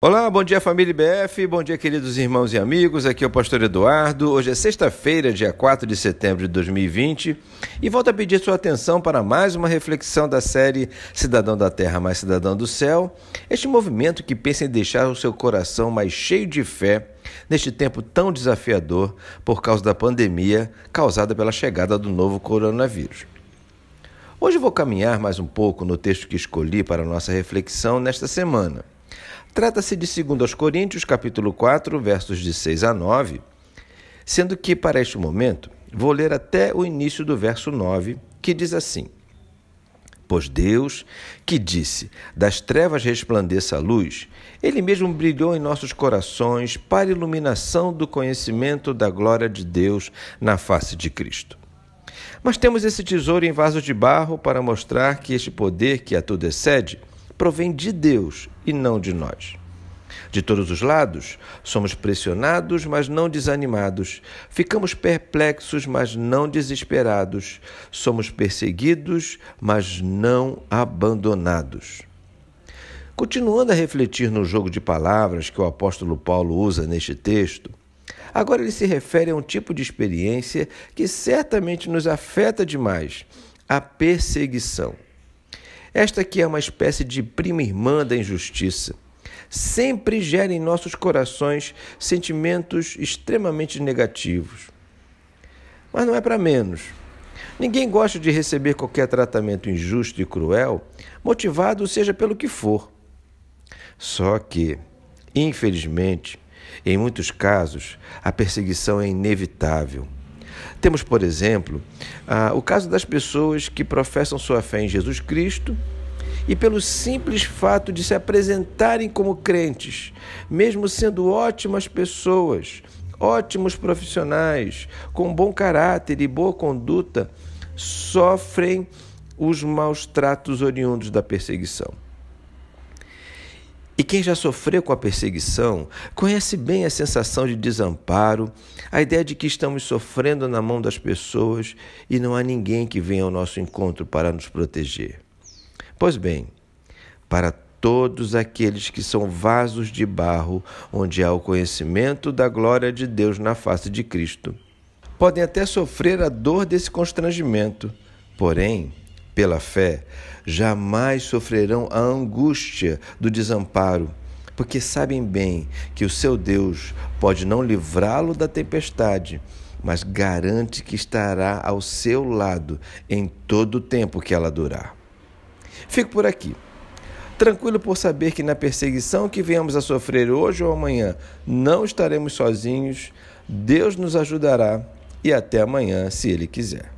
Olá, bom dia família IBF, bom dia queridos irmãos e amigos, aqui é o pastor Eduardo. Hoje é sexta-feira, dia 4 de setembro de 2020 e volto a pedir sua atenção para mais uma reflexão da série Cidadão da Terra mais Cidadão do Céu, este movimento que pensa em deixar o seu coração mais cheio de fé neste tempo tão desafiador por causa da pandemia causada pela chegada do novo coronavírus. Hoje vou caminhar mais um pouco no texto que escolhi para a nossa reflexão nesta semana. Trata-se de 2 Coríntios, capítulo 4, versos de 6 a 9, sendo que para este momento vou ler até o início do verso 9, que diz assim: Pois Deus, que disse: Das trevas resplandeça a luz, ele mesmo brilhou em nossos corações para iluminação do conhecimento da glória de Deus na face de Cristo. Mas temos esse tesouro em vasos de barro para mostrar que este poder que a tudo excede provém de Deus e não de nós. De todos os lados, somos pressionados, mas não desanimados. Ficamos perplexos, mas não desesperados. Somos perseguidos, mas não abandonados. Continuando a refletir no jogo de palavras que o apóstolo Paulo usa neste texto, agora ele se refere a um tipo de experiência que certamente nos afeta demais: a perseguição. Esta aqui é uma espécie de prima irmã da injustiça. Sempre gera em nossos corações sentimentos extremamente negativos. Mas não é para menos. Ninguém gosta de receber qualquer tratamento injusto e cruel, motivado seja pelo que for. Só que, infelizmente, em muitos casos, a perseguição é inevitável temos, por exemplo, ah, o caso das pessoas que professam sua fé em Jesus Cristo e, pelo simples fato de se apresentarem como crentes, mesmo sendo ótimas pessoas, ótimos profissionais, com bom caráter e boa conduta, sofrem os maus tratos oriundos da perseguição. E quem já sofreu com a perseguição conhece bem a sensação de desamparo, a ideia de que estamos sofrendo na mão das pessoas e não há ninguém que venha ao nosso encontro para nos proteger. Pois bem, para todos aqueles que são vasos de barro, onde há o conhecimento da glória de Deus na face de Cristo, podem até sofrer a dor desse constrangimento, porém, pela fé, jamais sofrerão a angústia do desamparo, porque sabem bem que o seu Deus pode não livrá-lo da tempestade, mas garante que estará ao seu lado em todo o tempo que ela durar. Fico por aqui. Tranquilo por saber que na perseguição que venhamos a sofrer hoje ou amanhã, não estaremos sozinhos, Deus nos ajudará e até amanhã, se Ele quiser.